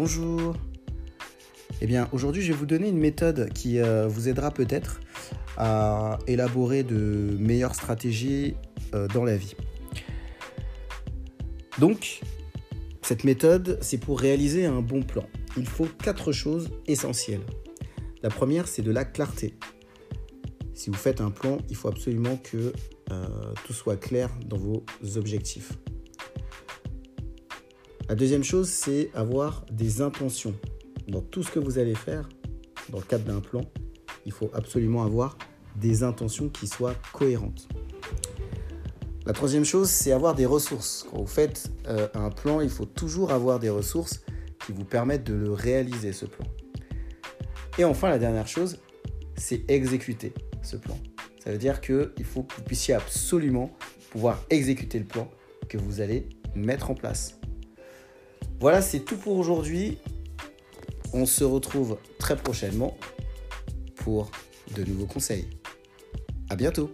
Bonjour. Eh bien, aujourd'hui, je vais vous donner une méthode qui euh, vous aidera peut-être à élaborer de meilleures stratégies euh, dans la vie. Donc, cette méthode, c'est pour réaliser un bon plan. Il faut quatre choses essentielles. La première, c'est de la clarté. Si vous faites un plan, il faut absolument que euh, tout soit clair dans vos objectifs. La deuxième chose, c'est avoir des intentions. Dans tout ce que vous allez faire, dans le cadre d'un plan, il faut absolument avoir des intentions qui soient cohérentes. La troisième chose, c'est avoir des ressources. Quand vous faites euh, un plan, il faut toujours avoir des ressources qui vous permettent de le réaliser, ce plan. Et enfin, la dernière chose, c'est exécuter ce plan. Ça veut dire qu'il faut que vous puissiez absolument pouvoir exécuter le plan que vous allez mettre en place. Voilà, c'est tout pour aujourd'hui. On se retrouve très prochainement pour de nouveaux conseils. À bientôt